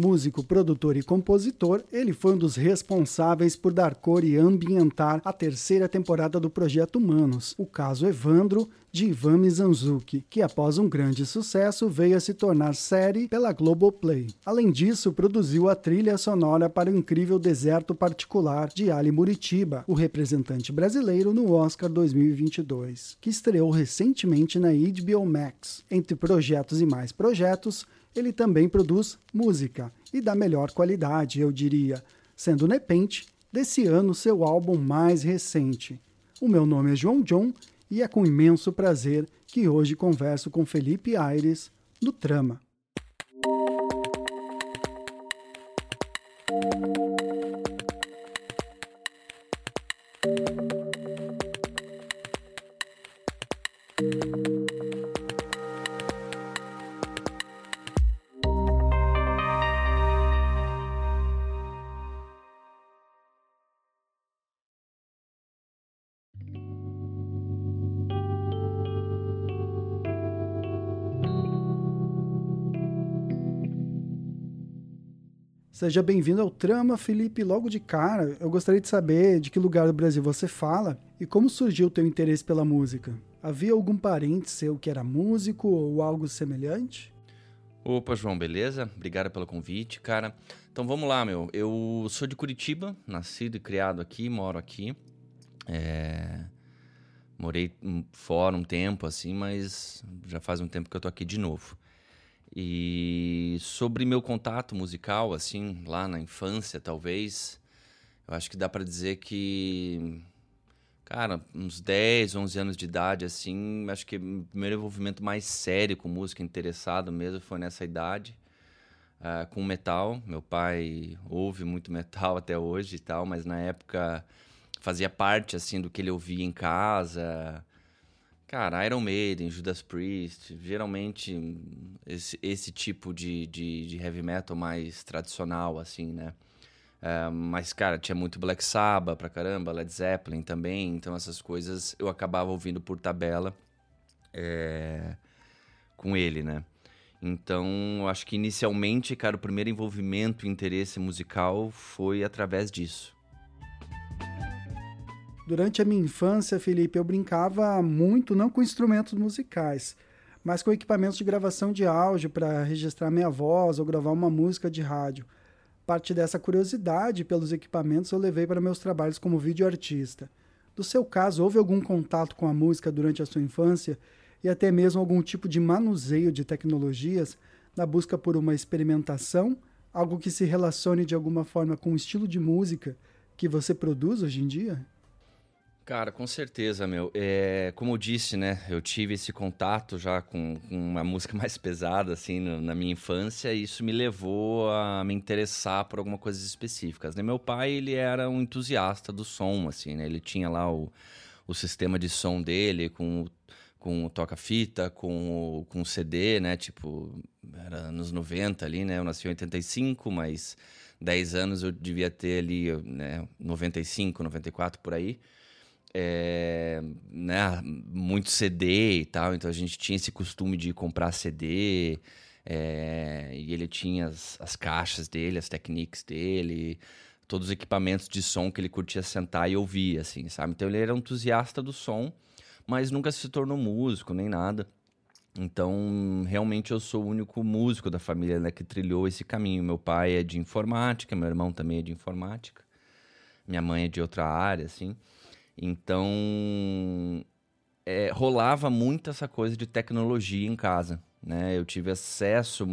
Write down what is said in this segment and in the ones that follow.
Músico, produtor e compositor, ele foi um dos responsáveis por dar cor e ambientar a terceira temporada do Projeto Humanos, o caso Evandro, de Ivan Mizanzuki, que após um grande sucesso veio a se tornar série pela Globoplay. Além disso, produziu a trilha sonora para o incrível Deserto Particular de Ali Muritiba, o representante brasileiro no Oscar 2022, que estreou recentemente na HBO Max. Entre projetos e mais projetos, ele também produz música e da melhor qualidade, eu diria, sendo Nepente desse ano seu álbum mais recente. O meu nome é João John e é com imenso prazer que hoje converso com Felipe Aires no Trama. Seja bem-vindo ao Trama, Felipe. Logo de cara, eu gostaria de saber de que lugar do Brasil você fala e como surgiu o teu interesse pela música. Havia algum parente seu que era músico ou algo semelhante? Opa, João, beleza? Obrigado pelo convite, cara. Então vamos lá, meu. Eu sou de Curitiba, nascido e criado aqui, moro aqui. É... Morei fora um tempo, assim, mas já faz um tempo que eu tô aqui de novo. E sobre meu contato musical, assim, lá na infância, talvez, eu acho que dá para dizer que, cara, uns 10, 11 anos de idade, assim, acho que o primeiro envolvimento mais sério com música, interessado mesmo, foi nessa idade, uh, com metal. Meu pai ouve muito metal até hoje e tal, mas na época fazia parte, assim, do que ele ouvia em casa Cara, Iron Maiden, Judas Priest, geralmente esse, esse tipo de, de, de, heavy metal mais tradicional, assim, né? É, mas, cara, tinha muito Black Sabbath pra caramba, Led Zeppelin também, então essas coisas eu acabava ouvindo por tabela é, com ele, né? Então, acho que inicialmente, cara, o primeiro envolvimento e interesse musical foi através disso. Durante a minha infância, Felipe, eu brincava muito não com instrumentos musicais, mas com equipamentos de gravação de áudio para registrar minha voz ou gravar uma música de rádio. Parte dessa curiosidade pelos equipamentos eu levei para meus trabalhos como videoartista. Do seu caso, houve algum contato com a música durante a sua infância e até mesmo algum tipo de manuseio de tecnologias na busca por uma experimentação, algo que se relacione de alguma forma com o estilo de música que você produz hoje em dia? Cara, com certeza, meu. É, como eu disse, né? Eu tive esse contato já com, com uma música mais pesada, assim, no, na minha infância, e isso me levou a me interessar por algumas coisas específicas. Né? Meu pai, ele era um entusiasta do som, assim, né? Ele tinha lá o, o sistema de som dele com com o toca-fita, com o, com o CD, né? Tipo, era anos 90 ali, né? Eu nasci em 85, mas 10 anos eu devia ter ali, né? 95, 94 por aí é, né, muito CD e tal, então a gente tinha esse costume de comprar CD, é, e ele tinha as, as, caixas dele, as techniques dele, todos os equipamentos de som que ele curtia sentar e ouvir, assim, sabe? Então ele era um entusiasta do som, mas nunca se tornou músico nem nada. Então, realmente eu sou o único músico da família né, que trilhou esse caminho. Meu pai é de informática, meu irmão também é de informática, minha mãe é de outra área, assim. Então, é, rolava muito essa coisa de tecnologia em casa. Né? Eu tive acesso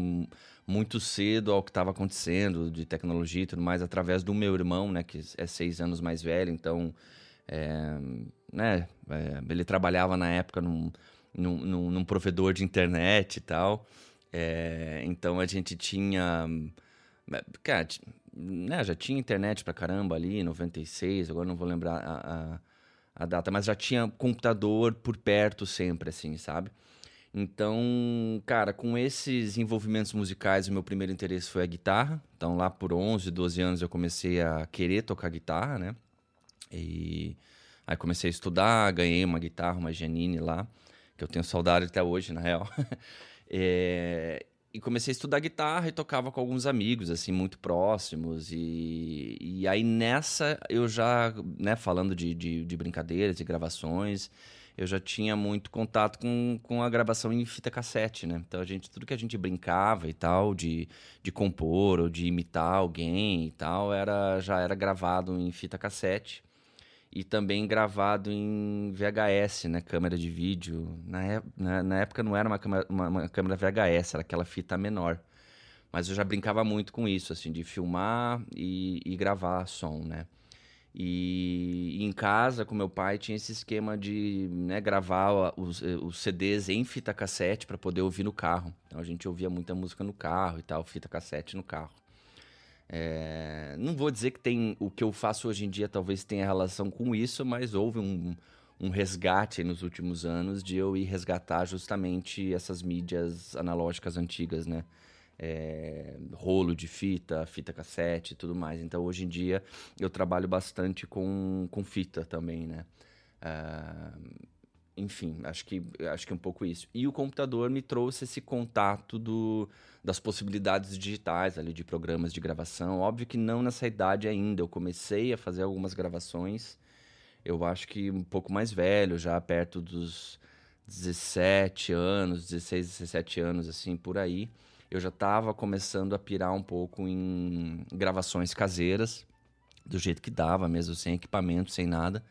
muito cedo ao que estava acontecendo de tecnologia e tudo mais através do meu irmão, né, que é seis anos mais velho. Então, é, né, é, ele trabalhava na época num, num, num, provedor de internet e tal. É, então a gente tinha, cara, né, já tinha internet pra caramba ali, 96, agora não vou lembrar a, a a data, mas já tinha computador por perto sempre, assim, sabe? Então, cara, com esses envolvimentos musicais, o meu primeiro interesse foi a guitarra. Então, lá por 11, 12 anos eu comecei a querer tocar guitarra, né? E aí comecei a estudar, ganhei uma guitarra, uma Janine lá, que eu tenho saudade até hoje, na real. é... e comecei a estudar guitarra e tocava com alguns amigos, assim, muito próximos. E, e aí nessa eu já, né, falando de, de, de brincadeiras e gravações, eu já tinha muito contato com, com a gravação em fita cassete, né? Então a gente, tudo que a gente brincava e tal, de, de compor ou de imitar alguém e tal, era, já era gravado em fita cassete e também gravado em VHS, né? Câmera de vídeo. Na, na, na época não era uma câmera, uma, uma câmera VHS, era aquela fita menor. Mas eu já brincava muito com isso, assim, de filmar e, e gravar som, né? E, em casa, com meu pai, tinha esse esquema de né, gravar os, eh, os CDs em fita cassete para poder ouvir no carro. Então a gente ouvia muita música no carro e tal, fita cassete no carro. É, não vou dizer que tem o que eu faço hoje em dia talvez tenha relação com isso, mas houve um, um resgate nos últimos anos de eu ir resgatar justamente essas mídias analógicas antigas, né? é, rolo de fita, fita cassete e tudo mais. Então, hoje em dia, eu trabalho bastante com, com fita também, né? Uh, enfim, acho que, acho que é um pouco isso. E o computador me trouxe esse contato do, das possibilidades digitais ali, de programas de gravação. Óbvio que não nessa idade ainda. Eu comecei a fazer algumas gravações, eu acho que um pouco mais velho, já perto dos 17 anos, 16, 17 anos, assim, por aí eu já estava começando a pirar um pouco em gravações caseiras, do jeito que dava, mesmo sem equipamento, sem nada.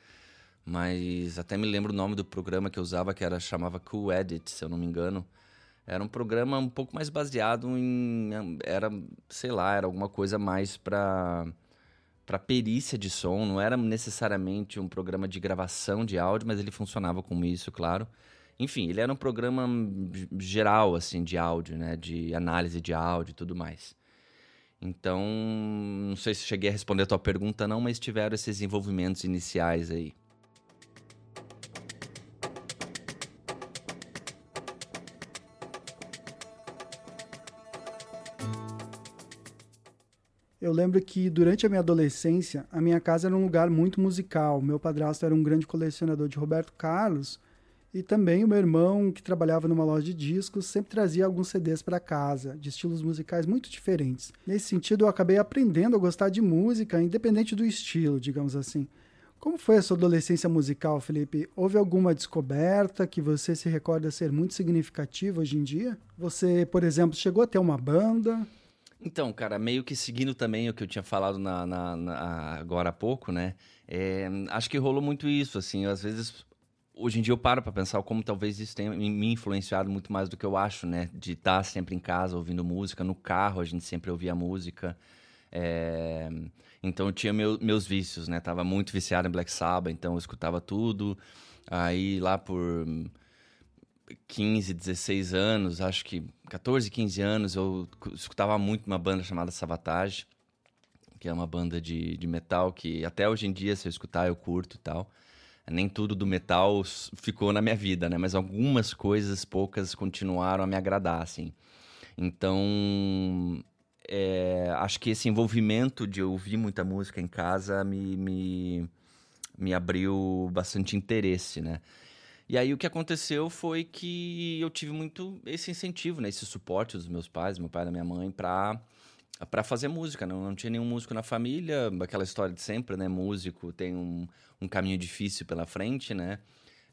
Mas até me lembro o nome do programa que eu usava, que era chamava Cool Edit, se eu não me engano. Era um programa um pouco mais baseado em era, sei lá, era alguma coisa mais para para perícia de som, não era necessariamente um programa de gravação de áudio, mas ele funcionava como isso, claro. Enfim, ele era um programa geral, assim, de áudio, né? De análise de áudio e tudo mais. Então, não sei se cheguei a responder a tua pergunta, não, mas tiveram esses envolvimentos iniciais aí. Eu lembro que durante a minha adolescência, a minha casa era um lugar muito musical. Meu padrasto era um grande colecionador de Roberto Carlos e também o meu irmão, que trabalhava numa loja de discos, sempre trazia alguns CDs para casa, de estilos musicais muito diferentes. Nesse sentido, eu acabei aprendendo a gostar de música, independente do estilo, digamos assim. Como foi a sua adolescência musical, Felipe? Houve alguma descoberta que você se recorda ser muito significativa hoje em dia? Você, por exemplo, chegou a ter uma banda? Então, cara, meio que seguindo também o que eu tinha falado na, na, na agora há pouco, né? É, acho que rolou muito isso, assim. Às vezes hoje em dia eu paro para pensar como talvez isso tenha me influenciado muito mais do que eu acho, né? De estar sempre em casa ouvindo música, no carro a gente sempre ouvia música. É... Então eu tinha meu, meus vícios, né? Tava muito viciado em Black Sabbath, então eu escutava tudo. Aí lá por 15, 16 anos, acho que 14, 15 anos, eu escutava muito uma banda chamada Savatage, que é uma banda de, de metal que até hoje em dia, se eu escutar, eu curto e tal nem tudo do metal ficou na minha vida, né? Mas algumas coisas, poucas, continuaram a me agradar, assim. Então, é, acho que esse envolvimento de ouvir muita música em casa me, me, me abriu bastante interesse, né? E aí o que aconteceu foi que eu tive muito esse incentivo, né? Esse suporte dos meus pais, meu pai e da minha mãe, para para fazer música. Não, não tinha nenhum músico na família, aquela história de sempre, né? Músico tem um, um caminho difícil pela frente, né?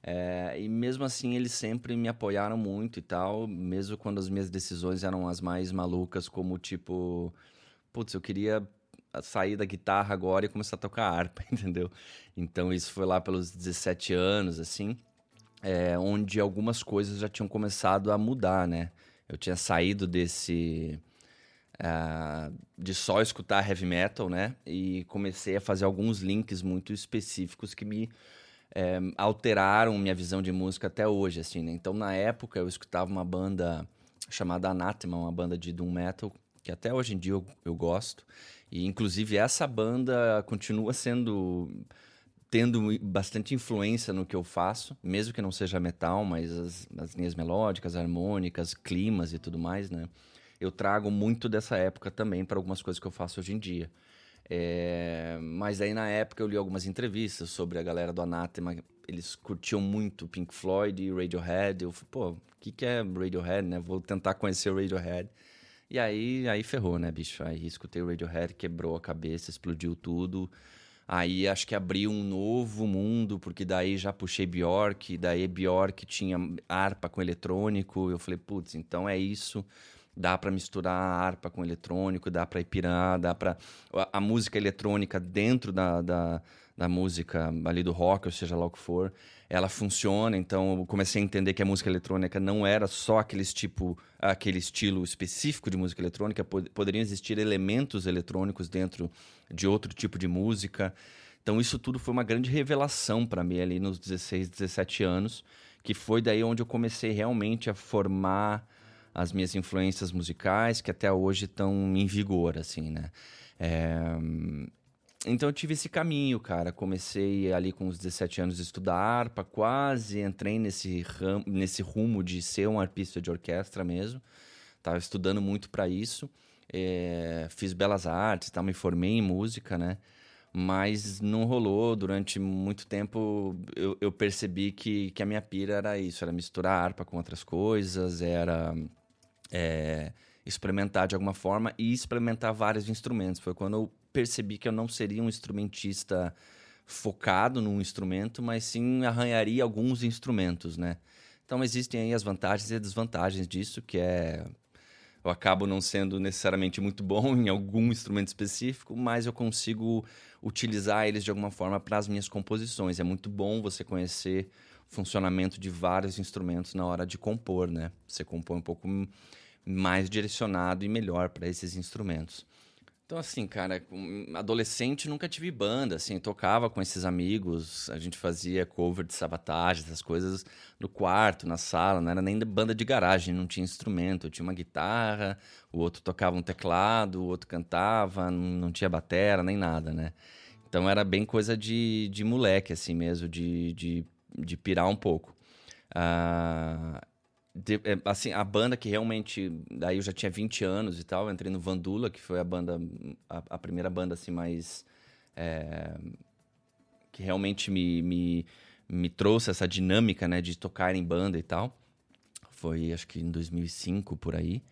É, e mesmo assim eles sempre me apoiaram muito e tal, mesmo quando as minhas decisões eram as mais malucas, como tipo, putz, eu queria sair da guitarra agora e começar a tocar harpa, entendeu? Então isso foi lá pelos 17 anos, assim, é, onde algumas coisas já tinham começado a mudar, né? Eu tinha saído desse uh, de só escutar heavy metal, né? E comecei a fazer alguns links muito específicos que me é, alteraram minha visão de música até hoje, assim, né? Então, na época, eu escutava uma banda chamada Anathema, uma banda de doom metal, que até hoje em dia eu, eu gosto. E, inclusive, essa banda continua sendo tendo bastante influência no que eu faço, mesmo que não seja metal, mas as, as linhas melódicas, harmônicas, climas e tudo mais, né? eu trago muito dessa época também para algumas coisas que eu faço hoje em dia. É, mas aí na época eu li algumas entrevistas sobre a galera do Anátema eles curtiam muito Pink Floyd e Radiohead. Eu falei, pô, o que, que é Radiohead, né? Vou tentar conhecer o Radiohead. E aí, aí ferrou, né, bicho? Aí escutei o Radiohead, quebrou a cabeça, explodiu tudo. Aí acho que abriu um novo mundo, porque daí já puxei Bjork, daí Bjork tinha harpa com eletrônico. Eu falei, putz, então é isso. Dá para misturar harpa com eletrônico, dá para pirar, dá para a, a, música eletrônica dentro da, da, da música ali do rock, ou seja lá o que for, ela funciona. Então eu comecei a entender que a música eletrônica não era só aquele tipo, aquele estilo específico de música eletrônica, pod poderiam existir elementos eletrônicos dentro de outro tipo de música. Então isso tudo foi uma grande revelação para mim ali nos 16, 17 anos, que foi daí onde eu comecei realmente a formar as minhas influências musicais, que até hoje estão em vigor, assim, né? É, então eu tive esse caminho, cara. Comecei ali com os 17 anos a estudar harpa, quase entrei nesse, ram, nesse rumo de ser um arpista de orquestra mesmo. Tava estudando muito para isso. É, fiz belas artes, tá, me formei em música, né? Mas não rolou. Durante muito tempo eu, eu percebi que, que a minha pira era isso: era misturar harpa com outras coisas, era. É, experimentar de alguma forma e experimentar vários instrumentos. Foi quando eu percebi que eu não seria um instrumentista focado num instrumento, mas sim arranharia alguns instrumentos, né? Então existem aí as vantagens e desvantagens disso, que é eu acabo não sendo necessariamente muito bom em algum instrumento específico, mas eu consigo utilizar eles de alguma forma para as minhas composições. É muito bom você conhecer o funcionamento de vários instrumentos na hora de compor, né? Você compõe um pouco mais direcionado e melhor para esses instrumentos. Então, assim, cara, adolescente nunca tive banda, assim, tocava com esses amigos, a gente fazia cover de sabotagem, essas coisas no quarto, na sala, não era nem banda de garagem, não tinha instrumento, tinha uma guitarra, o outro tocava um teclado, o outro cantava, não tinha batera, nem nada, né? Então era bem coisa de, de moleque, assim mesmo, de, de, de pirar um pouco. Uh, de, é, assim, a banda que realmente. Daí eu já tinha 20 anos e tal. entrei no Vandula, que foi a banda. A, a primeira banda assim mais. É, que realmente me, me, me trouxe essa dinâmica, né? De tocar em banda e tal. Foi acho que em 2005 por aí.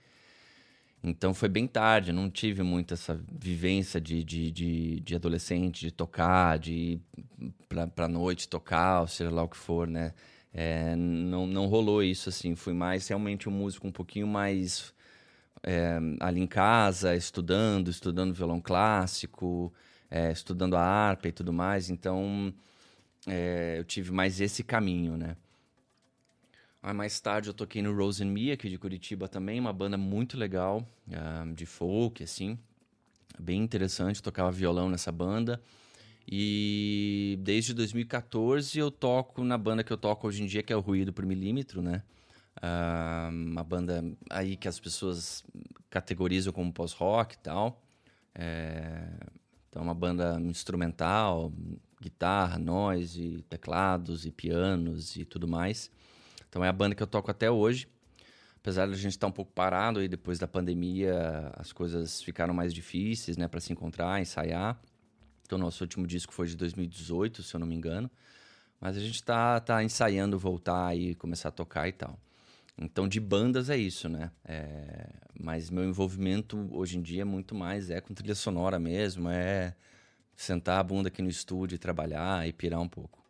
Então foi bem tarde, não tive muito essa vivência de, de, de, de adolescente, de tocar, de ir pra, pra noite tocar, ou seja lá o que for, né? É, não, não rolou isso, assim. Fui mais realmente um músico um pouquinho mais é, ali em casa, estudando, estudando violão clássico, é, estudando a harpa e tudo mais. Então, é, eu tive mais esse caminho, né? Aí mais tarde eu toquei no Rose and Me, aqui de Curitiba também, uma banda muito legal, uh, de folk, assim. Bem interessante, tocava violão nessa banda. E desde 2014 eu toco na banda que eu toco hoje em dia, que é o Ruído por Milímetro, né? Uh, uma banda aí que as pessoas categorizam como pós-rock e tal. É... Então, uma banda instrumental, guitarra, noise, teclados e pianos e tudo mais. Então, é a banda que eu toco até hoje. Apesar de a gente estar um pouco parado aí depois da pandemia, as coisas ficaram mais difíceis, né, para se encontrar, ensaiar. Então, nosso último disco foi de 2018, se eu não me engano. Mas a gente está tá ensaiando voltar e começar a tocar e tal. Então, de bandas é isso, né? É... Mas meu envolvimento hoje em dia é muito mais é com trilha sonora mesmo, é sentar a bunda aqui no estúdio e trabalhar e pirar um pouco.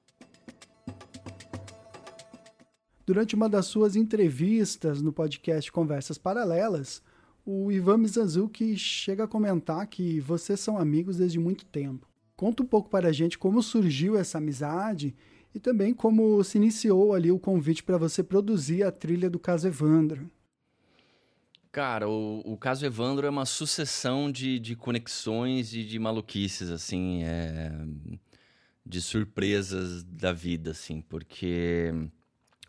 Durante uma das suas entrevistas no podcast Conversas Paralelas, o Ivan Mizanzuki chega a comentar que vocês são amigos desde muito tempo. Conta um pouco para a gente como surgiu essa amizade e também como se iniciou ali o convite para você produzir a trilha do caso Evandro. Cara, o, o caso Evandro é uma sucessão de, de conexões e de maluquices, assim, é, de surpresas da vida, assim, porque,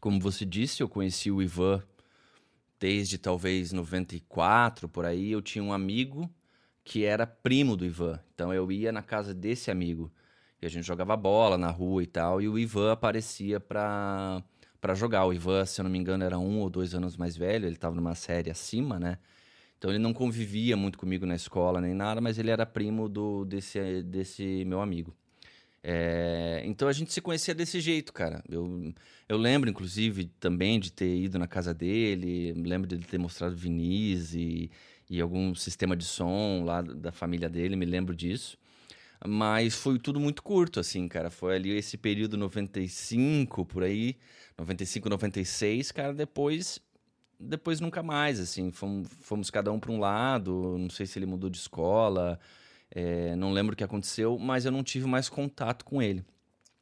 como você disse, eu conheci o Ivan desde talvez 94, por aí. Eu tinha um amigo que era primo do Ivan. Então eu ia na casa desse amigo e a gente jogava bola na rua e tal. E o Ivan aparecia pra, pra jogar. O Ivan, se eu não me engano, era um ou dois anos mais velho. Ele tava numa série acima, né? Então ele não convivia muito comigo na escola nem nada, mas ele era primo do, desse, desse meu amigo. É, então a gente se conhecia desse jeito, cara. Eu, eu lembro, inclusive, também de ter ido na casa dele, lembro de ele ter mostrado vinis e, e algum sistema de som lá da família dele, me lembro disso. Mas foi tudo muito curto, assim, cara. Foi ali esse período 95, por aí, 95, 96, cara. Depois, depois nunca mais, assim. Fomos, fomos cada um para um lado. Não sei se ele mudou de escola. É, não lembro o que aconteceu, mas eu não tive mais contato com ele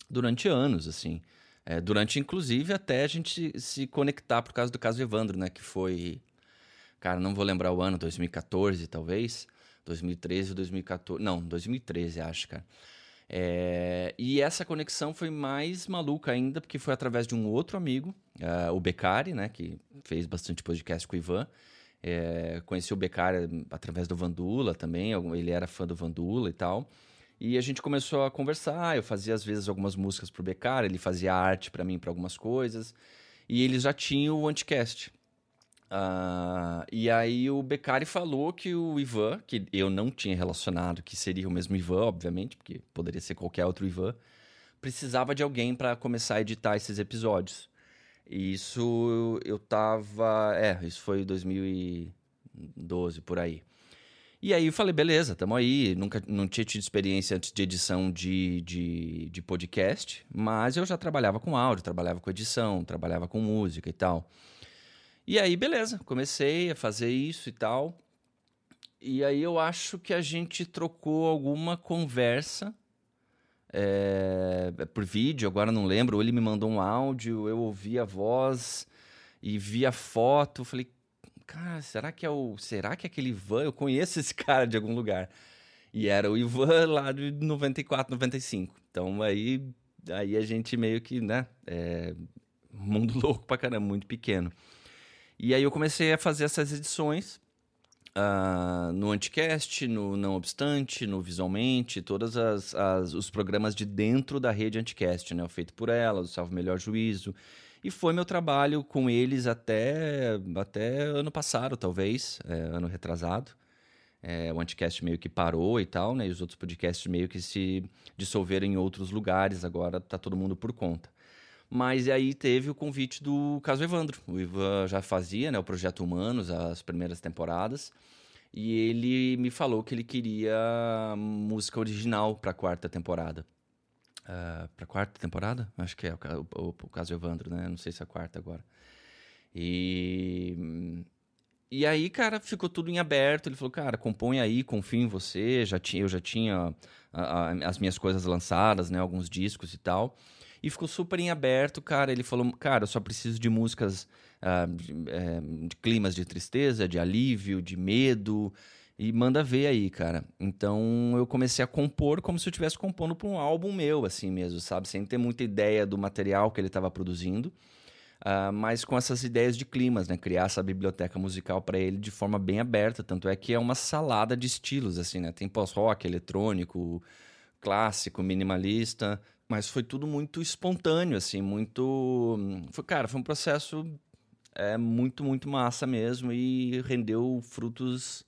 durante anos, assim. É, durante, inclusive, até a gente se conectar por causa do caso Evandro, né? Que foi. Cara, não vou lembrar o ano, 2014, talvez. 2013 ou 2014. Não, 2013, acho, cara. É, e essa conexão foi mais maluca ainda, porque foi através de um outro amigo, uh, o Becari, né? Que fez bastante podcast com o Ivan. É, conheci o Becari através do Vandula também, ele era fã do Vandula e tal. E a gente começou a conversar, eu fazia às vezes algumas músicas pro Becari, ele fazia arte para mim para algumas coisas. E eles já tinham o Anticast. Uh, e aí o Becari falou que o Ivan, que eu não tinha relacionado que seria o mesmo Ivan, obviamente, porque poderia ser qualquer outro Ivan, precisava de alguém para começar a editar esses episódios. E isso eu tava. É, isso foi 2012 por aí. E aí eu falei, beleza, tamo aí. Nunca não tinha tido experiência antes de edição de, de, de podcast, mas eu já trabalhava com áudio, trabalhava com edição, trabalhava com música e tal. E aí, beleza, comecei a fazer isso e tal. E aí eu acho que a gente trocou alguma conversa é, por vídeo, agora não lembro. Ou ele me mandou um áudio, eu ouvi a voz e vi a foto. Falei, cara, será que é o. Será que é aquele Ivan? Eu conheço esse cara de algum lugar. E era o Ivan lá de 94, 95. Então aí, aí a gente meio que, né? É, mundo louco pra caramba, muito pequeno. E aí eu comecei a fazer essas edições uh, no Anticast, no Não Obstante, no Visualmente, todos os programas de dentro da rede Anticast, né? O Feito por Ela, o Salvo Melhor Juízo. E foi meu trabalho com eles até, até ano passado, talvez, é, ano retrasado. É, o Anticast meio que parou e tal, né? E os outros podcasts meio que se dissolveram em outros lugares, agora tá todo mundo por conta. Mas aí teve o convite do Caso Evandro. O Ivan já fazia né, o Projeto Humanos, as primeiras temporadas. E ele me falou que ele queria música original para a quarta temporada. Uh, para a quarta temporada? Acho que é o, o, o, Caso Evandro, né? Não sei se é a quarta agora. E... E aí, cara, ficou tudo em aberto. Ele falou, cara, compõe aí, confio em você. Já tinha, eu já tinha a, a, as minhas coisas lançadas, né? Alguns discos e tal. E ficou super em aberto, cara. Ele falou, cara, eu só preciso de músicas uh, de, é, de climas de tristeza, de alívio, de medo. E manda ver aí, cara. Então eu comecei a compor como se eu estivesse compondo para um álbum meu, assim mesmo, sabe? Sem ter muita ideia do material que ele estava produzindo. Uh, mas com essas ideias de climas, né? Criar essa biblioteca musical para ele de forma bem aberta. Tanto é que é uma salada de estilos, assim, né? Tem pós-rock, eletrônico, clássico, minimalista, mas foi tudo muito espontâneo, assim, muito. Foi, cara, foi um processo é, muito, muito massa mesmo e rendeu frutos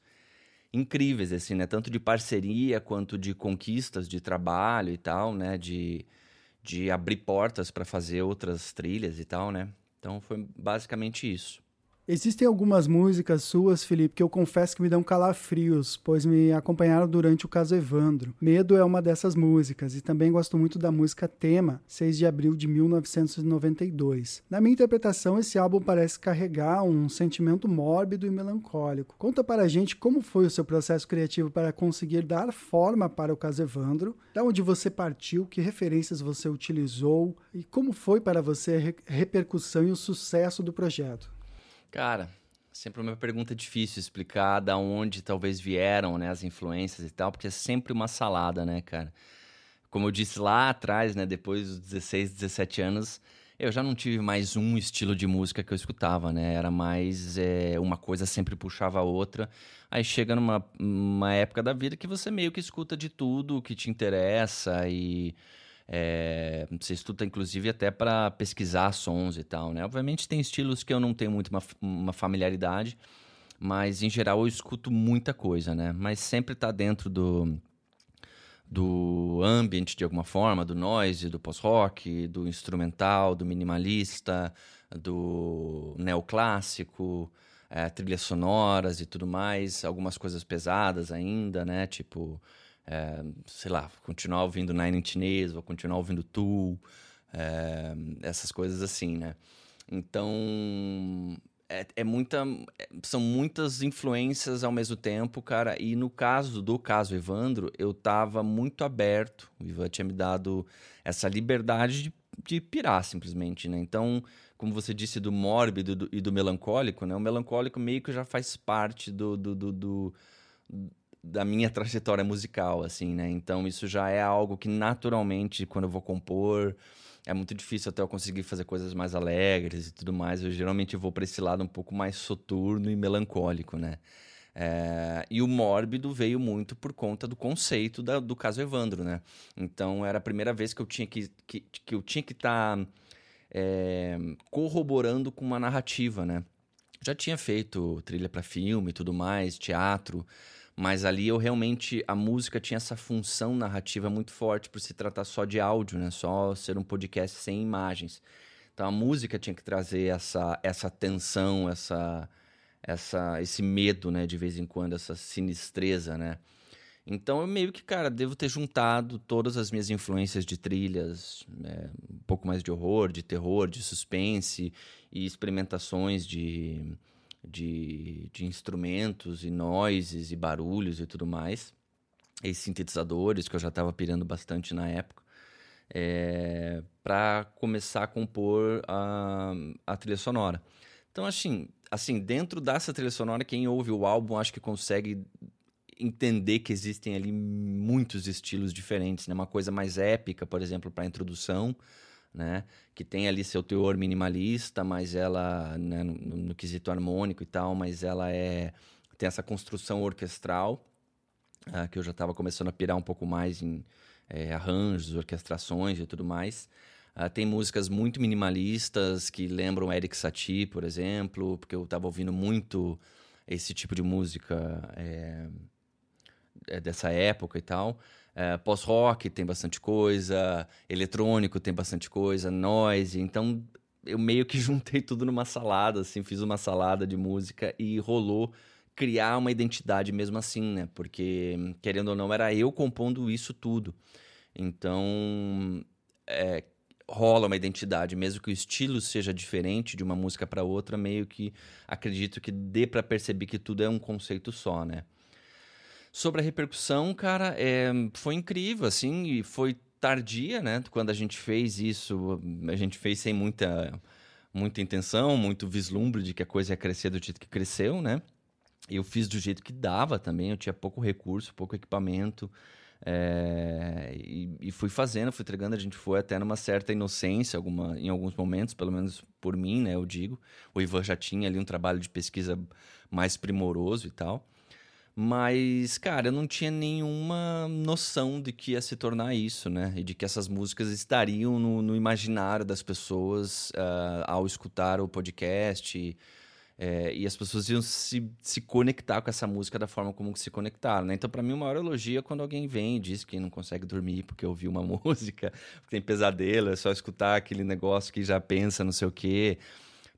incríveis, assim, né? Tanto de parceria quanto de conquistas de trabalho e tal, né? De, de abrir portas para fazer outras trilhas e tal, né? Então foi basicamente isso. Existem algumas músicas suas, Felipe, que eu confesso que me dão calafrios, pois me acompanharam durante o caso Evandro. Medo é uma dessas músicas, e também gosto muito da música Tema, 6 de abril de 1992. Na minha interpretação, esse álbum parece carregar um sentimento mórbido e melancólico. Conta para a gente como foi o seu processo criativo para conseguir dar forma para o caso Evandro, da onde você partiu, que referências você utilizou e como foi para você a repercussão e o sucesso do projeto. Cara, sempre uma pergunta difícil explicar da onde talvez vieram, né, as influências e tal, porque é sempre uma salada, né, cara? Como eu disse lá atrás, né, depois dos 16, 17 anos, eu já não tive mais um estilo de música que eu escutava, né? Era mais é, uma coisa sempre puxava a outra. Aí chega numa uma época da vida que você meio que escuta de tudo que te interessa e é, você estuda, inclusive, até para pesquisar sons e tal, né? Obviamente tem estilos que eu não tenho muito uma, uma familiaridade, mas em geral eu escuto muita coisa, né? Mas sempre tá dentro do, do ambient de alguma forma, do noise, do post-rock, do instrumental, do minimalista, do neoclássico, é, trilhas sonoras e tudo mais, algumas coisas pesadas ainda, né? Tipo, é, sei lá, continuar ouvindo Nine Inch Nails, vou continuar ouvindo Tool, é, essas coisas assim, né? Então, é, é, muita. É, são muitas influências ao mesmo tempo, cara. E no caso do caso Evandro, eu tava muito aberto. O Ivan tinha me dado essa liberdade de, de pirar, simplesmente, né? Então, como você disse, do mórbido do, e do melancólico, né? O melancólico meio que já faz parte do, do, do, do da minha trajetória musical, assim, né? Então, isso já é algo que naturalmente, quando eu vou compor é muito difícil até eu conseguir fazer coisas mais alegres e tudo mais. Eu geralmente vou para esse lado um pouco mais soturno e melancólico, né? É, e o mórbido veio muito por conta do conceito da, do caso Evandro, né? Então era a primeira vez que eu tinha que, que, que eu tinha que estar tá, é, corroborando com uma narrativa, né? Já tinha feito trilha para filme e tudo mais, teatro, mas ali eu realmente. A música tinha essa função narrativa muito forte por se tratar só de áudio, né? Só ser um podcast sem imagens. Então a música tinha que trazer essa, essa tensão, essa, essa, esse medo, né? De vez em quando, essa sinistreza, né? Então eu meio que, cara, devo ter juntado todas as minhas influências de trilhas, é, um pouco mais de horror, de terror, de suspense e experimentações de de, de instrumentos e noises e barulhos e tudo mais. E sintetizadores, que eu já estava pirando bastante na época. É, para começar a compor a, a trilha sonora. Então, assim, assim, dentro dessa trilha sonora, quem ouve o álbum acho que consegue entender que existem ali muitos estilos diferentes, né? Uma coisa mais épica, por exemplo, para a introdução, né? Que tem ali seu teor minimalista, mas ela, né, no, no, quesito harmônico e tal, mas ela é tem essa construção orquestral, uh, que eu já estava começando a pirar um pouco mais em é, arranjos, orquestrações e tudo mais. Uh, tem músicas muito minimalistas que lembram Eric Satie, por exemplo, porque eu estava ouvindo muito esse tipo de música é, dessa época e tal. É, Pós-rock tem bastante coisa, eletrônico tem bastante coisa, noise. Então eu meio que juntei tudo numa salada, assim, fiz uma salada de música e rolou criar uma identidade mesmo assim, né? Porque, querendo ou não, era eu compondo isso tudo. Então, é, rola uma identidade, mesmo que o estilo seja diferente de uma música para outra, meio que acredito que dê para perceber que tudo é um conceito só, né? Sobre a repercussão, cara, é, foi incrível, assim, e foi tardia, né? Quando a gente fez isso, a gente fez sem muita, muita intenção, muito vislumbre de que a coisa ia crescer do jeito que cresceu, né? Eu fiz do jeito que dava também, eu tinha pouco recurso, pouco equipamento. É, e, e, fui fazendo, fui entregando, a gente foi até numa certa inocência alguma, em alguns momentos, pelo menos por mim, né, eu digo. O Ivan já tinha ali um trabalho de pesquisa mais primoroso e tal. Mas, cara, eu não tinha nenhuma noção de que ia se tornar isso, né? E de que essas músicas estariam no, no imaginário das pessoas uh, ao escutar o podcast. É, e as pessoas iam se, se conectar com essa música da forma como se conectaram, né? Então, para mim, o maior elogio é quando alguém vem e diz que não consegue dormir porque ouviu uma música, porque tem pesadelo, é só escutar aquele negócio que já pensa não sei o quê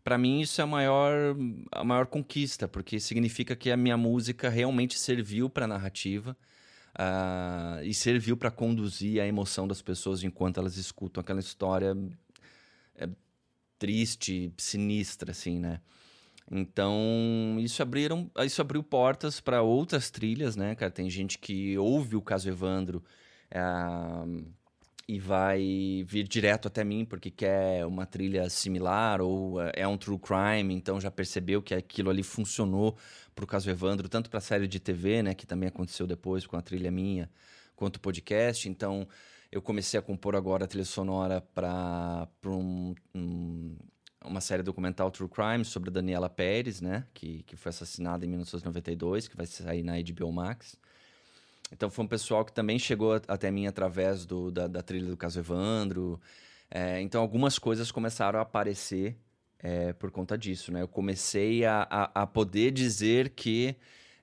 para mim isso é a maior, a maior conquista, porque significa que a minha música realmente serviu para a narrativa uh, e serviu para conduzir a emoção das pessoas enquanto elas escutam aquela história é, triste, sinistra, assim, né? Então, isso abriram, isso abriu portas para outras trilhas, né, cara? Tem gente que ouve o caso Evandro. Uh, e vai vir direto até mim porque quer uma trilha similar ou eh, é um true crime, então já percebeu que aquilo ali funcionou para o caso Evandro, tanto para a série de TV, né, que também aconteceu depois com a trilha minha, quanto o podcast. Então eu comecei a compor agora a trilha sonora para um, um, uma série documental True Crime sobre Daniela Pérez, né, que, que foi assassinada em 1992, que vai sair na HBO Max. Então foi um pessoal que também chegou até mim através do, da, da trilha do caso Evandro. É, então algumas coisas começaram a aparecer é, por conta disso, né? Eu comecei a, a, a poder dizer que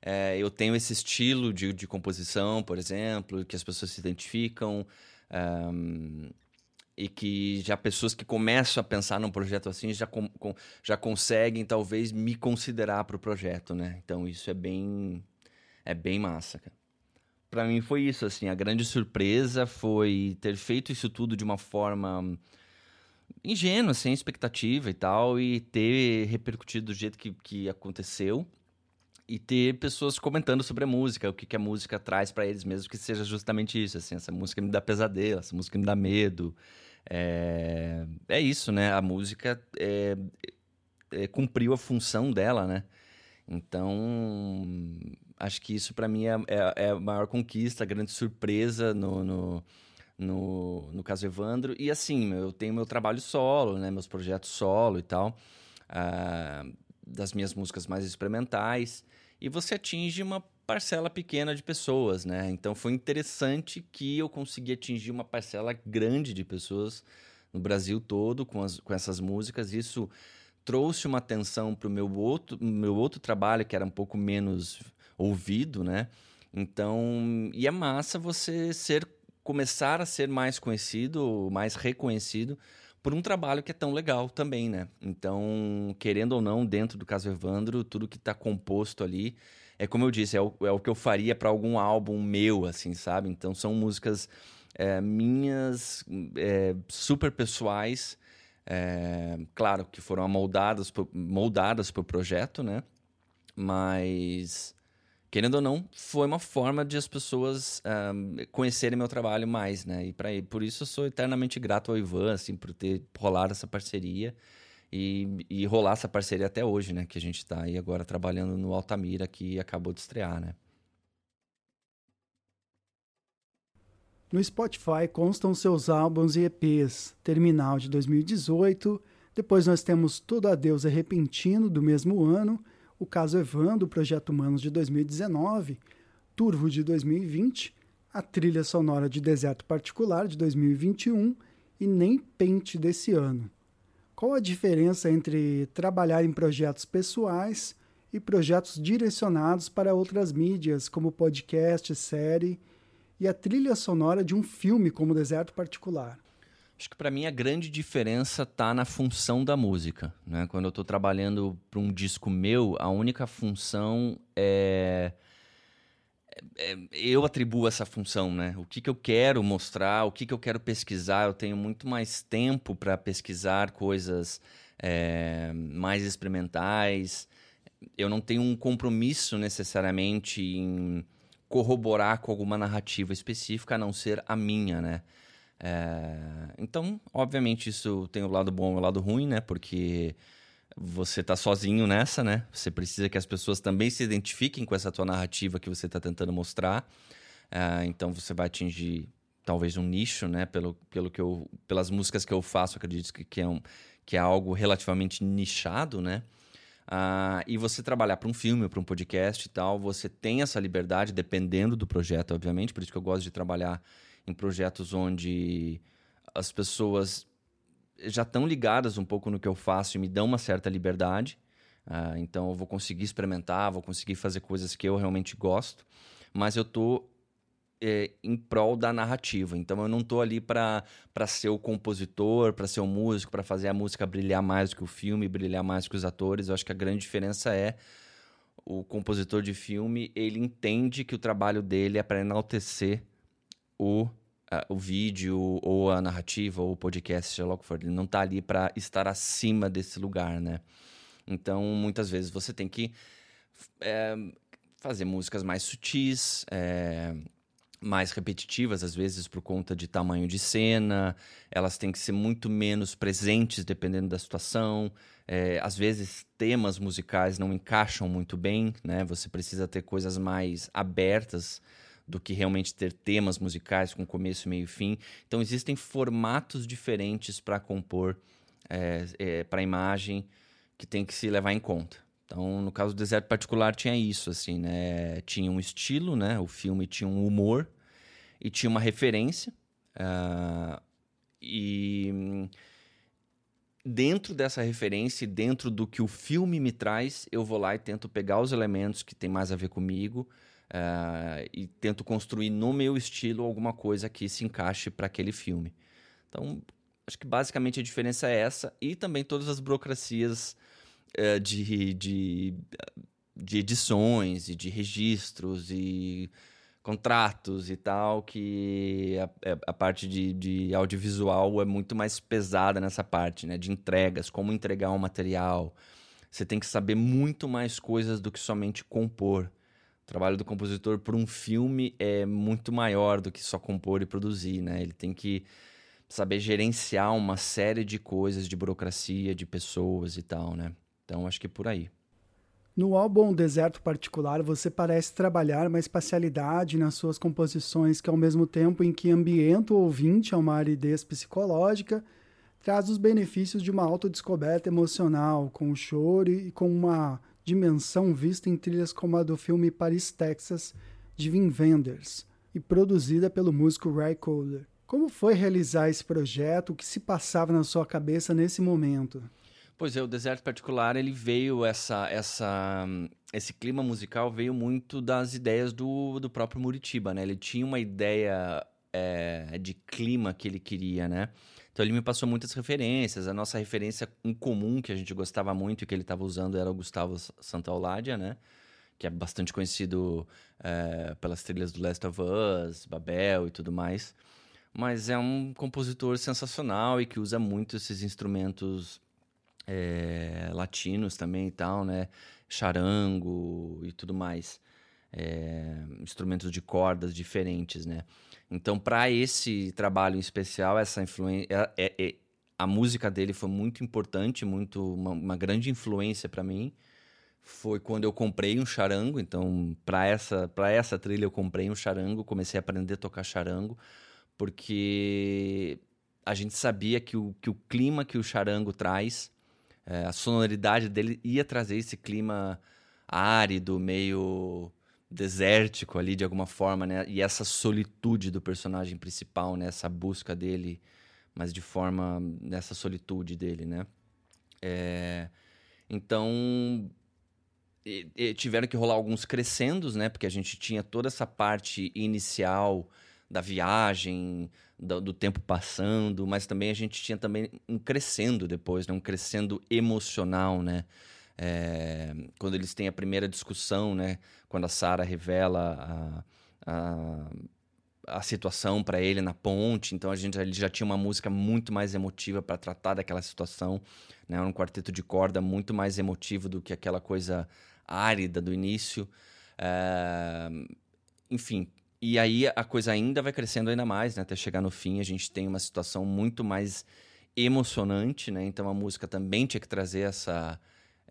É, eu tenho esse estilo de, de composição, por exemplo, que as pessoas se identificam. Um, e que já pessoas que começam a pensar num projeto assim já, com, com, já conseguem talvez me considerar para o projeto, né? Então isso é bem é bem massa, cara. Para mim foi isso assim, a grande surpresa foi ter feito isso tudo de uma forma ingênua, sem expectativa e tal, e ter repercutido do jeito que, que aconteceu e ter pessoas comentando sobre a música, o que, que a música traz para eles mesmo, que seja justamente isso, assim, essa música me dá pesadelo, essa música me dá medo. É, é isso, né? A música é, é, cumpriu a função dela, né? Então, acho que isso para mim é, é, é, a maior conquista, a grande surpresa no, no, no, no caso Evandro. E assim, eu tenho meu trabalho solo, né? Meus projetos solo e tal. Uh, das minhas músicas mais experimentais e você atinge uma parcela pequena de pessoas, né? Então foi interessante que eu consegui atingir uma parcela grande de pessoas no Brasil todo com, as, com essas músicas. Isso trouxe uma atenção para o meu outro, meu outro trabalho, que era um pouco menos ouvido, né? Então, e é massa você ser começar a ser mais conhecido, mais reconhecido por um trabalho que é tão legal também, né? Então, querendo ou não, dentro do caso Evandro, tudo que está composto ali é como eu disse, é o, é o que eu faria para algum álbum meu, assim, sabe? Então, são músicas é, minhas, é, super pessoais, é, claro que foram moldadas, moldadas para o projeto, né? Mas querendo ou não, foi uma forma de as pessoas um, conhecerem meu trabalho mais, né? E para por isso eu sou eternamente grato ao Ivan, assim, por ter rolado essa parceria e, e rolar essa parceria até hoje, né? Que a gente está aí agora trabalhando no Altamira, que acabou de estrear, né? No Spotify constam seus álbuns e EPs, Terminal de 2018, depois nós temos Todo Adeus é Repentino, do mesmo ano, o caso Evandro, Projeto Humanos de 2019, Turvo de 2020, a trilha sonora de Deserto Particular de 2021 e Nem Pente desse ano. Qual a diferença entre trabalhar em projetos pessoais e projetos direcionados para outras mídias, como podcast, série, e a trilha sonora de um filme como Deserto Particular? Acho que para mim a grande diferença tá na função da música. Né? Quando eu estou trabalhando para um disco meu, a única função é... é... eu atribuo essa função, né? O que, que eu quero mostrar, o que, que eu quero pesquisar. Eu tenho muito mais tempo para pesquisar coisas é... mais experimentais. Eu não tenho um compromisso necessariamente em corroborar com alguma narrativa específica, a não ser a minha, né? É, então, obviamente, isso tem o lado bom e o lado ruim, né? Porque você tá sozinho nessa, né? Você precisa que as pessoas também se identifiquem com essa tua narrativa que você está tentando mostrar. É, então, você vai atingir talvez um nicho, né? Pelo, pelo que eu, pelas músicas que eu faço, acredito que, que, é, um, que é algo relativamente nichado, né? Uh, e você trabalhar para um filme, para um podcast e tal, você tem essa liberdade, dependendo do projeto, obviamente. Por isso que eu gosto de trabalhar em projetos onde as pessoas já estão ligadas um pouco no que eu faço e me dão uma certa liberdade. Uh, então eu vou conseguir experimentar, vou conseguir fazer coisas que eu realmente gosto, mas eu tô é, em prol da narrativa. Então eu não tô ali para ser o compositor, para ser o músico, para fazer a música brilhar mais do que o filme, brilhar mais que os atores. Eu acho que a grande diferença é o compositor de filme, ele entende que o trabalho dele é para enaltecer o, o vídeo, ou a narrativa, ou o podcast, que for. Ele não está ali para estar acima desse lugar, né? Então, muitas vezes você tem que é, fazer músicas mais sutis, é, mais repetitivas, às vezes por conta de tamanho de cena, elas têm que ser muito menos presentes dependendo da situação. É, às vezes temas musicais não encaixam muito bem, né? Você precisa ter coisas mais abertas do que realmente ter temas musicais com começo, meio e fim. Então existem formatos diferentes para compor é, é, para imagem que tem que se levar em conta. Então, no caso do Deserto Particular tinha isso, assim, né? Tinha um estilo, né? O filme tinha um humor e tinha uma referência. Uh, e dentro dessa referência, dentro do que o filme me traz, eu vou lá e tento pegar os elementos que tem mais a ver comigo uh, e tento construir no meu estilo alguma coisa que se encaixe para aquele filme. Então, acho que basicamente a diferença é essa e também todas as burocracias uh, de, de, de edições e de registros e contratos e tal, que a, é, a parte de, de, audiovisual é muito mais pesada nessa parte, né? De entregas, como entregar um material. Você tem que saber muito mais coisas do que somente compor. O trabalho do compositor por um filme é muito maior do que só compor e produzir, né? Ele tem que saber gerenciar uma série de coisas, de burocracia, de pessoas e tal, né? Então, acho que é por aí. No álbum Deserto Particular, você parece trabalhar uma espacialidade nas suas composições que, ao mesmo tempo em que ambienta o ouvinte a uma aridez psicológica, traz os benefícios de uma autodescoberta emocional, com o choro e com uma dimensão vista em trilhas como a do filme Paris, Texas, de Wim Wenders, e produzida pelo músico Ray Kohler. Como foi realizar esse projeto? O que se passava na sua cabeça nesse momento? Pois é, o Deserto Particular, ele veio, essa, essa, esse clima musical veio muito das ideias do, do próprio Muritiba, né? Ele tinha uma ideia é, de clima que ele queria, né? Então ele me passou muitas referências. A nossa referência em comum, que a gente gostava muito e que ele estava usando, era o Gustavo Santaolalla, né? Que é bastante conhecido é, pelas trilhas do Last of Us, Babel e tudo mais. Mas é um compositor sensacional e que usa muito esses instrumentos é, latinos também e tal, né? Charango e tudo mais. É, instrumentos de cordas diferentes, né? Então, para esse trabalho em especial, essa influência, é, é, a música dele foi muito importante, muito uma, uma grande influência para mim. Foi quando eu comprei um charango, então para essa para essa trilha eu comprei um charango, comecei a aprender a tocar charango, porque a gente sabia que o, que o clima que o charango traz é, a sonoridade dele ia trazer esse clima árido, meio desértico ali de alguma forma, né? E essa solitude do personagem principal, né? Essa busca dele, mas de forma nessa solitude dele, né? É... Então e, e tiveram que rolar alguns crescendos, né? Porque a gente tinha toda essa parte inicial da viagem, do, do, tempo passando, mas também a gente tinha também um crescendo depois, né? um crescendo emocional, né? É, quando eles têm a primeira discussão, né? Quando a Sara revela a, a, a situação para ele na ponte, então a gente ele já tinha uma música muito mais emotiva para tratar daquela situação, né? Um quarteto de corda muito mais emotivo do que aquela coisa árida do início. É, enfim, e aí a coisa ainda vai crescendo ainda mais, né? Até chegar no fim, a gente tem uma situação muito mais emocionante, né? Então a música também tinha que trazer essa,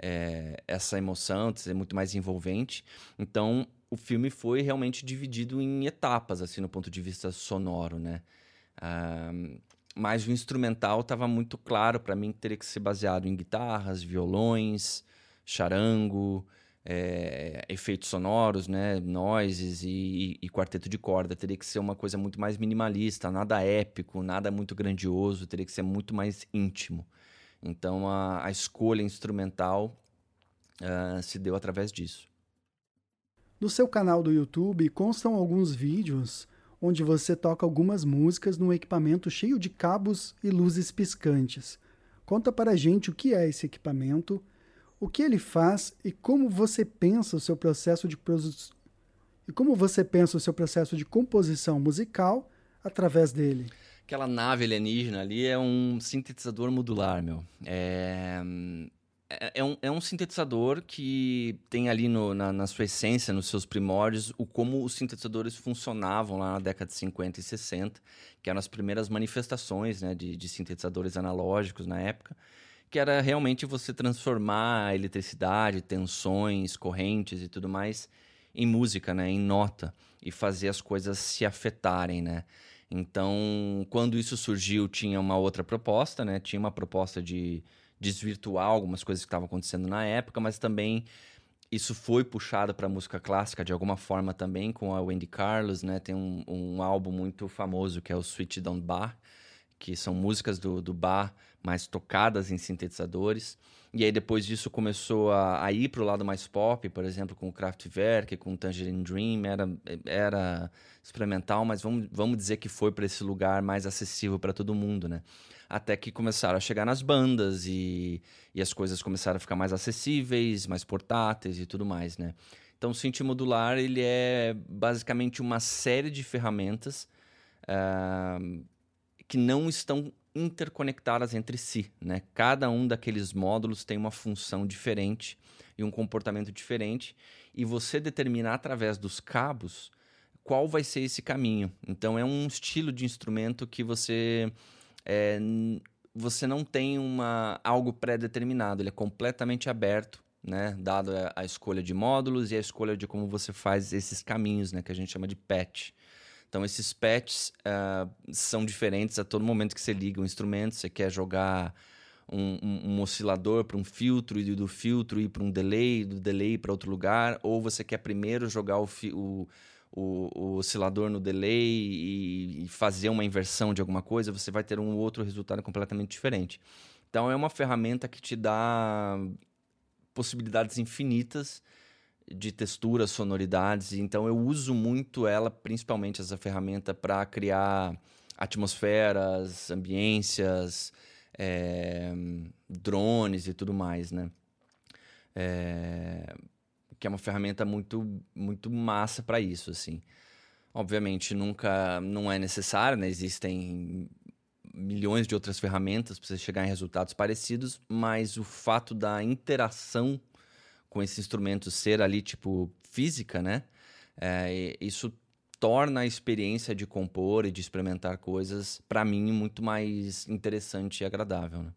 é, essa emoção, ser muito mais envolvente. Então o filme foi realmente dividido em etapas, assim, no ponto de vista sonoro, né? Ah, mas o instrumental estava muito claro para mim que teria que ser baseado em guitarras, violões, charango, é, efeitos sonoros, né, noises e, e, quarteto de corda. Teria que ser uma coisa muito mais minimalista, nada épico, nada muito grandioso, teria que ser muito mais íntimo. Então a, a escolha instrumental uh, se deu através disso. No seu canal do YouTube constam alguns vídeos onde você toca algumas músicas num equipamento cheio de cabos e luzes piscantes. Conta para a gente o que é esse equipamento o que ele faz e como você pensa o seu processo de e como você pensa o seu processo de composição musical através dele. Aquela nave alienígena ali é um sintetizador modular, meu. É, é, é um, é um sintetizador que tem ali no, na, na, sua essência, nos seus primórdios, o como os sintetizadores funcionavam lá na década de 50 e 60, que eram as primeiras manifestações né, de, de sintetizadores analógicos na época que era realmente você transformar a eletricidade, tensões, correntes e tudo mais em música, né, em nota e fazer as coisas se afetarem, né? Então, quando isso surgiu, tinha uma outra proposta, né? Tinha uma proposta de desvirtuar algumas coisas que estavam acontecendo na época, mas também isso foi puxado para música clássica de alguma forma também com a Wendy Carlos, né? Tem um, um álbum muito famoso que é o Switch Down Bar, que são músicas do, do bar, mais tocadas em sintetizadores. E aí depois disso começou a, a ir para o lado mais pop, por exemplo, com o Kraftwerk, com o Tangerine Dream, era, era experimental, mas vamos, vamos dizer que foi para esse lugar mais acessível para todo mundo, né? Até que começaram a chegar nas bandas e, e as coisas começaram a ficar mais acessíveis, mais portáteis e tudo mais, né? Então o synth modular ele é basicamente uma série de ferramentas uh, que não estão interconectadas entre si, né? Cada um daqueles módulos tem uma função diferente e um comportamento diferente, e você determinar através dos cabos qual vai ser esse caminho. Então é um estilo de instrumento que você é, você não tem uma algo pré-determinado, ele é completamente aberto, né? Dado a, a, escolha de módulos e a escolha de como você faz esses caminhos, né? Que a gente chama de patch. Então, esses patches uh, são diferentes a todo momento que você liga o instrumento. Você quer jogar um, um, um oscilador para um filtro e do filtro ir para um delay, do delay para outro lugar, ou você quer primeiro jogar o, o, o, o oscilador no delay e, e, fazer uma inversão de alguma coisa, você vai ter um outro resultado completamente diferente. Então, é uma ferramenta que te dá possibilidades infinitas de texturas, sonoridades. Então eu uso muito ela, principalmente essa ferramenta, para criar atmosferas, ambiências, é, drones e tudo mais, né? É, que é uma ferramenta muito, muito massa para isso, assim. Obviamente nunca não é necessário, né? Existem milhões de outras ferramentas para você chegar em resultados parecidos, mas o fato da interação com esse instrumento ser ali, tipo, física, né? É, isso torna a experiência de compor e de experimentar coisas, para mim, muito mais interessante e agradável. Né?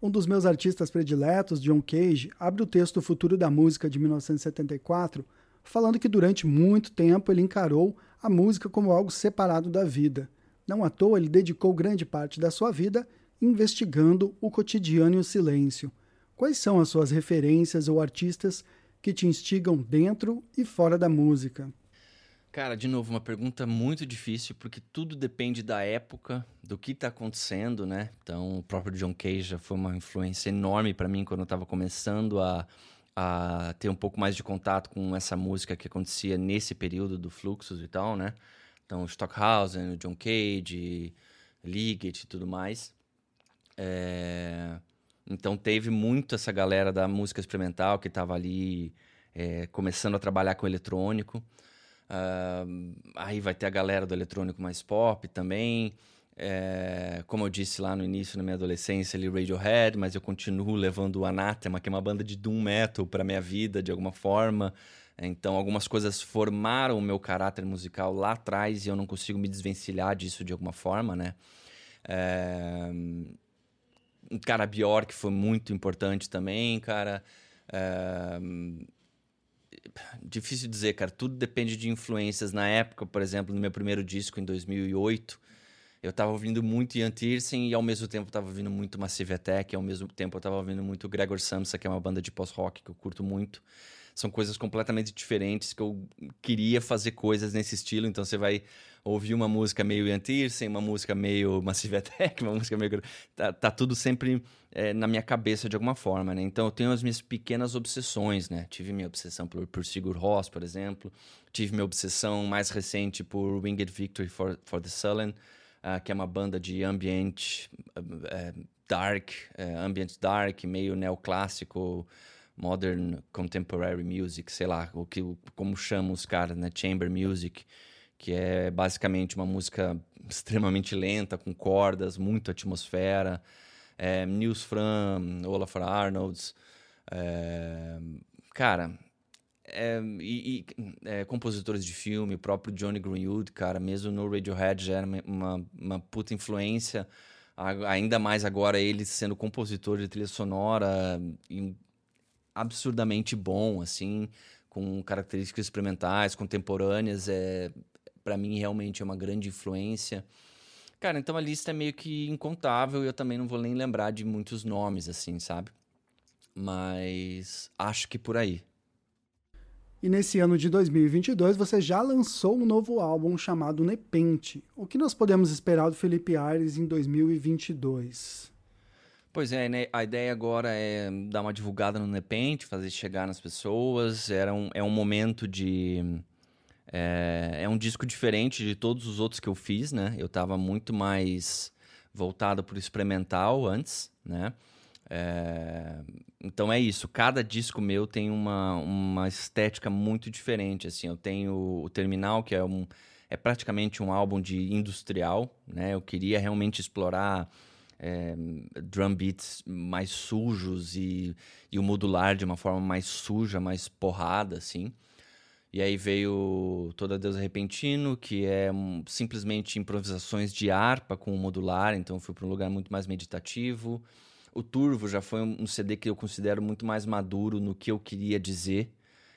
Um dos meus artistas prediletos, John Cage, abre o texto Futuro da Música de 1974, falando que durante muito tempo ele encarou a música como algo separado da vida. Não à toa, ele dedicou grande parte da sua vida investigando o cotidiano e o silêncio Quais são as suas referências ou artistas que te instigam dentro e fora da música? Cara, de novo, uma pergunta muito difícil, porque tudo depende da época, do que está acontecendo, né? Então, o próprio John Cage já foi uma influência enorme para mim quando eu estava começando a, a ter um pouco mais de contato com essa música que acontecia nesse período do Fluxus e tal, né? Então, Stockhausen, John Cage, Liggett e tudo mais. É... Então teve muito essa galera da música experimental que estava ali é, começando a trabalhar com eletrônico. Uh, aí vai ter a galera do eletrônico mais pop também. É, como eu disse lá no início, na minha adolescência, ali Radiohead, mas eu continuo levando o Anathema, que é uma banda de doom metal, para minha vida de alguma forma. Então, algumas coisas formaram o meu caráter musical lá atrás e eu não consigo me desvencilhar disso de alguma forma, né? É, Cara, Bjork foi muito importante também, cara. É... Difícil dizer, cara. Tudo depende de influências. Na época, por exemplo, no meu primeiro disco, em 2008, eu tava ouvindo muito Ian Tiersen e ao mesmo tempo tava ouvindo muito Massive Attack. E ao mesmo tempo eu tava ouvindo muito Gregor Samsa, que é uma banda de post-rock que eu curto muito. São coisas completamente diferentes que eu queria fazer coisas nesse estilo. Então você vai ouvir uma música meio Ian Tiersen, uma música meio Massive Attack, uma música meio... Tá, tá tudo sempre é, na minha cabeça de alguma forma, né? Então eu tenho as minhas pequenas obsessões, né? Tive minha obsessão por, por Sigur Rós, por exemplo. Tive minha obsessão mais recente por Winged Victory for, for the Sullen, uh, que é uma banda de ambient uh, dark, uh, ambient dark, meio neoclássico, modern contemporary music, sei lá, o que como chamam os caras, né? Chamber music que é basicamente uma música extremamente lenta, com cordas, muita atmosfera. É, Nils Fram, Olaf Arnolds. É, cara, é, e, e é, compositores de filme, o próprio Johnny Greenwood, cara, mesmo no Radiohead já era uma, uma puta influência. Ainda mais agora ele sendo compositor de trilha sonora absurdamente bom, assim, com características experimentais, contemporâneas. É, para mim realmente é uma grande influência. Cara, então a lista é meio que incontável e eu também não vou nem lembrar de muitos nomes, assim, sabe? Mas acho que por aí. E nesse ano de 2022 você já lançou um novo álbum chamado Nepente. O que nós podemos esperar do Felipe Aires em 2022? Pois é, né? a ideia agora é dar uma divulgada no Nepente, fazer chegar nas pessoas. Era um, é um momento de. É, é um disco diferente de todos os outros que eu fiz, né? Eu estava muito mais voltado para o experimental antes, né? É, então é isso. Cada disco meu tem uma, uma estética muito diferente. Assim, eu tenho o Terminal, que é um é praticamente um álbum de industrial, né? Eu queria realmente explorar é, drum beats mais sujos e, e o modular de uma forma mais suja, mais porrada, assim. E aí veio Toda Deus Repentino, que é um, simplesmente improvisações de harpa com o modular, então fui para um lugar muito mais meditativo. O Turvo já foi um CD que eu considero muito mais maduro no que eu queria dizer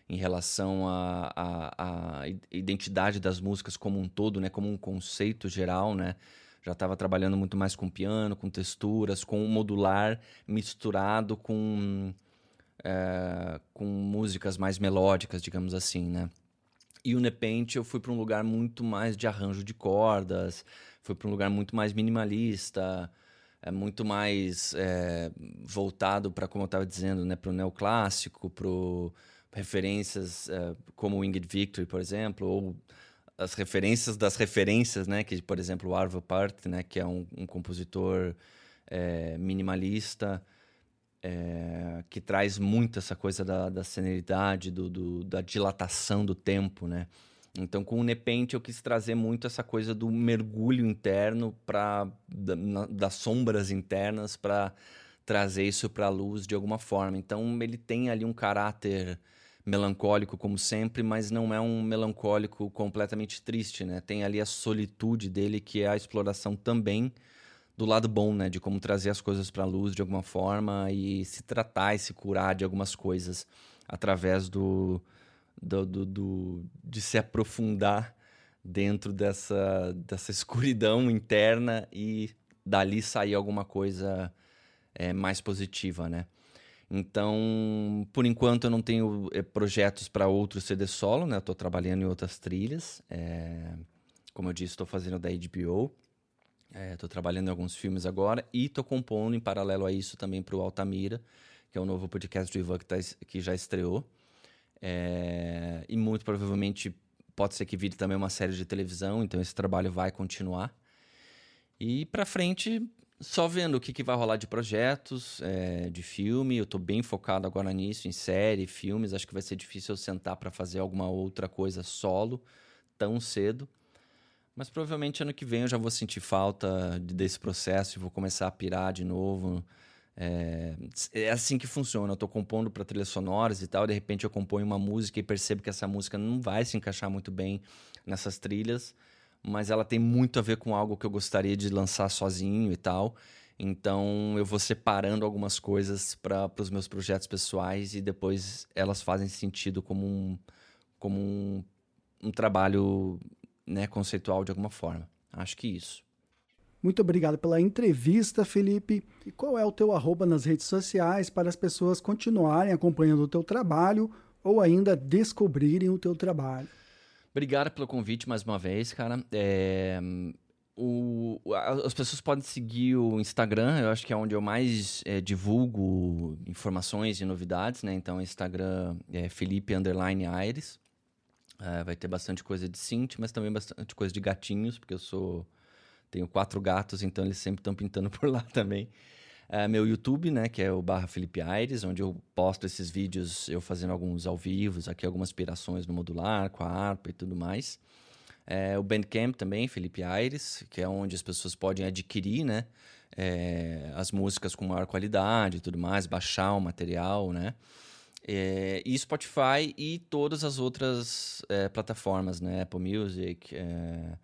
em relação à identidade das músicas como um todo, né? Como um conceito geral, né? Já estava trabalhando muito mais com piano, com texturas, com o modular misturado com, é, com músicas mais melódicas, digamos assim, né? E o Nepente eu fui para um lugar muito mais de arranjo de cordas, fui para um lugar muito mais minimalista, é muito mais é, voltado para, como eu estava dizendo, né, para o neoclássico, para referências é, como o Ingrid Victory, por exemplo, ou as referências das referências, né, que, por exemplo, o Arvo Part, né, que é um, um compositor é, minimalista, é, que traz muito essa coisa da, da do, do, da dilatação do tempo, né? Então, com o Nepente, eu quis trazer muito essa coisa do mergulho interno para da, das sombras internas para trazer isso para a luz de alguma forma. Então, ele tem ali um caráter melancólico como sempre, mas não é um melancólico completamente triste, né? Tem ali a solitude dele que é a exploração também do lado bom, né, de como trazer as coisas para a luz de alguma forma e se tratar e se curar de algumas coisas através do do, do, do, de se aprofundar dentro dessa, dessa escuridão interna e dali sair alguma coisa é, mais positiva, né? Então, por enquanto eu não tenho é, projetos para outro CD solo, né? Estou trabalhando em outras trilhas. É, como eu disse, estou fazendo da HBO. Estou é, trabalhando em alguns filmes agora e estou compondo em paralelo a isso também para o Altamira, que é o novo podcast do Ivan que, tá, que já estreou. É, e muito provavelmente pode ser que vire também uma série de televisão, então esse trabalho vai continuar. E para frente, só vendo o que, que vai rolar de projetos, é, de filme. Eu estou bem focado agora nisso, em série, filmes. Acho que vai ser difícil eu sentar para fazer alguma outra coisa solo tão cedo. Mas provavelmente ano que vem eu já vou sentir falta desse processo e vou começar a pirar de novo é, é assim que funciona. Eu estou compondo para trilhas sonoras e tal, de repente eu componho uma música e percebo que essa música não vai se encaixar muito bem nessas trilhas, mas ela tem muito a ver com algo que eu gostaria de lançar sozinho e tal. Então eu vou separando algumas coisas para os meus projetos pessoais e depois elas fazem sentido como um, como um, um trabalho né, conceitual de alguma forma. Acho que isso. Muito obrigado pela entrevista, Felipe. E qual é o teu arroba nas redes sociais para as pessoas continuarem acompanhando o teu trabalho ou ainda descobrirem o teu trabalho? Obrigado pelo convite mais uma vez, cara. É, o, as pessoas podem seguir o Instagram, eu acho que é onde eu mais é, divulgo informações e novidades, né? Então, o Instagram é Felipe Underline Aires. É, vai ter bastante coisa de synth, mas também bastante coisa de gatinhos, porque eu sou tenho quatro gatos, então eles sempre estão pintando por lá também. É, meu YouTube, né, que é o barra Felipe Aires, onde eu posto esses vídeos, eu fazendo alguns ao vivo, aqui algumas aspirações no modular, com a harpa e tudo mais. É, o Bandcamp também, Felipe Aires, que é onde as pessoas podem adquirir, né, é, as músicas com maior qualidade e tudo mais, baixar o material, né. É, e Spotify e todas as outras é, plataformas, né, Apple Music, é,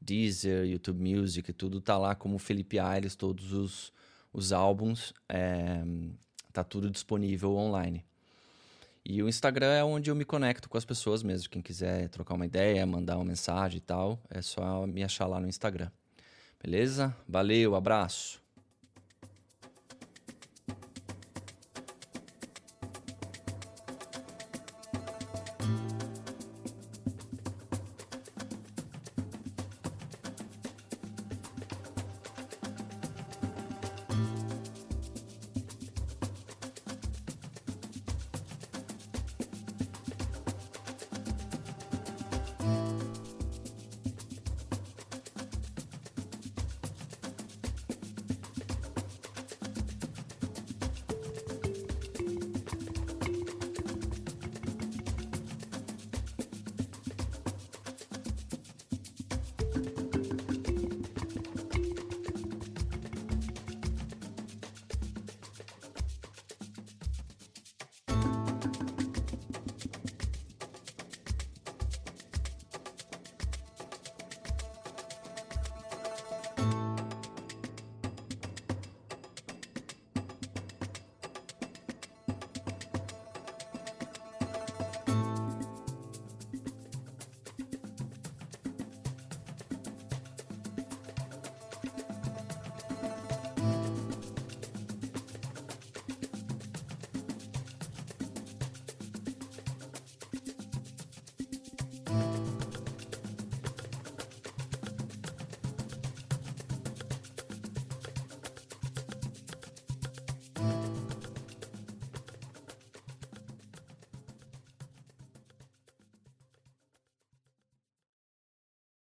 Deezer, YouTube Music, tudo tá lá como Felipe Aires, todos os, os álbuns, é, tá tudo disponível online. E o Instagram é onde eu me conecto com as pessoas mesmo. Quem quiser trocar uma ideia, mandar uma mensagem e tal, é só me achar lá no Instagram. Beleza? Valeu, abraço.